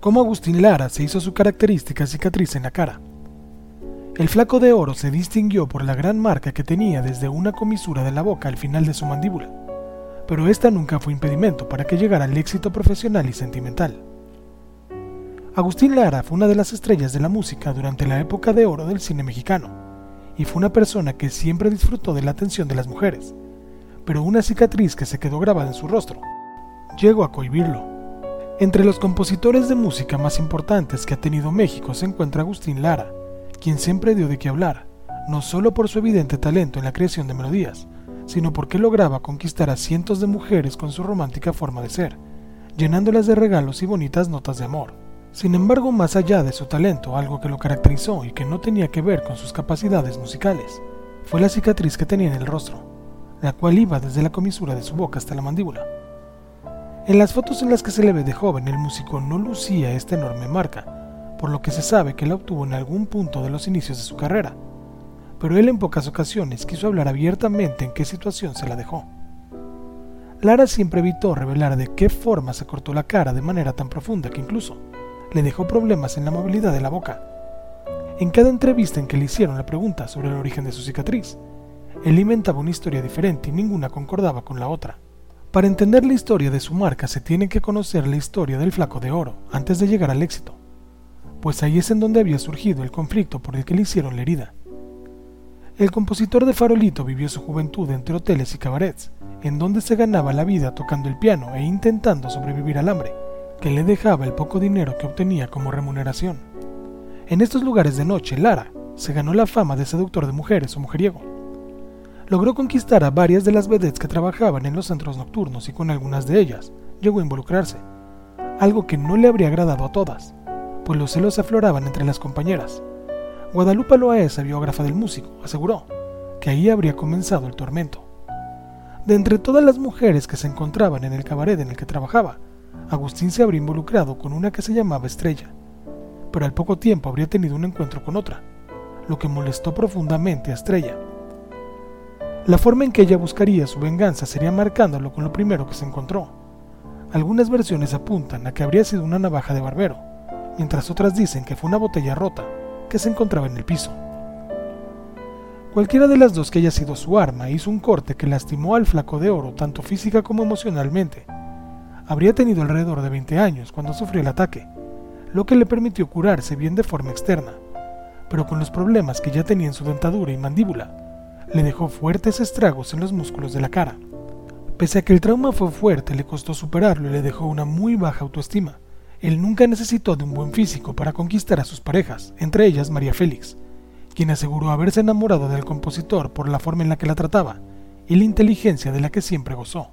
cómo Agustín Lara se hizo su característica cicatriz en la cara. El flaco de oro se distinguió por la gran marca que tenía desde una comisura de la boca al final de su mandíbula, pero esta nunca fue impedimento para que llegara al éxito profesional y sentimental. Agustín Lara fue una de las estrellas de la música durante la época de oro del cine mexicano, y fue una persona que siempre disfrutó de la atención de las mujeres, pero una cicatriz que se quedó grabada en su rostro llegó a cohibirlo. Entre los compositores de música más importantes que ha tenido México se encuentra Agustín Lara, quien siempre dio de qué hablar, no solo por su evidente talento en la creación de melodías, sino porque lograba conquistar a cientos de mujeres con su romántica forma de ser, llenándolas de regalos y bonitas notas de amor. Sin embargo, más allá de su talento, algo que lo caracterizó y que no tenía que ver con sus capacidades musicales, fue la cicatriz que tenía en el rostro, la cual iba desde la comisura de su boca hasta la mandíbula. En las fotos en las que se le ve de joven, el músico no lucía esta enorme marca, por lo que se sabe que la obtuvo en algún punto de los inicios de su carrera, pero él en pocas ocasiones quiso hablar abiertamente en qué situación se la dejó. Lara siempre evitó revelar de qué forma se cortó la cara de manera tan profunda que incluso le dejó problemas en la movilidad de la boca. En cada entrevista en que le hicieron la pregunta sobre el origen de su cicatriz, él inventaba una historia diferente y ninguna concordaba con la otra. Para entender la historia de su marca se tiene que conocer la historia del flaco de oro antes de llegar al éxito, pues ahí es en donde había surgido el conflicto por el que le hicieron la herida. El compositor de Farolito vivió su juventud entre hoteles y cabarets, en donde se ganaba la vida tocando el piano e intentando sobrevivir al hambre que le dejaba el poco dinero que obtenía como remuneración. En estos lugares de noche, Lara se ganó la fama de seductor de mujeres o mujeriego. Logró conquistar a varias de las vedettes que trabajaban en los centros nocturnos y con algunas de ellas llegó a involucrarse, algo que no le habría agradado a todas, pues los celos afloraban entre las compañeras. Guadalupe Loaesa, biógrafa del músico, aseguró que ahí habría comenzado el tormento. De entre todas las mujeres que se encontraban en el cabaret en el que trabajaba, Agustín se habría involucrado con una que se llamaba Estrella, pero al poco tiempo habría tenido un encuentro con otra, lo que molestó profundamente a Estrella. La forma en que ella buscaría su venganza sería marcándolo con lo primero que se encontró. Algunas versiones apuntan a que habría sido una navaja de barbero, mientras otras dicen que fue una botella rota que se encontraba en el piso. Cualquiera de las dos que haya sido su arma hizo un corte que lastimó al flaco de oro tanto física como emocionalmente, Habría tenido alrededor de 20 años cuando sufrió el ataque, lo que le permitió curarse bien de forma externa, pero con los problemas que ya tenía en su dentadura y mandíbula, le dejó fuertes estragos en los músculos de la cara. Pese a que el trauma fue fuerte, le costó superarlo y le dejó una muy baja autoestima. Él nunca necesitó de un buen físico para conquistar a sus parejas, entre ellas María Félix, quien aseguró haberse enamorado del compositor por la forma en la que la trataba y la inteligencia de la que siempre gozó.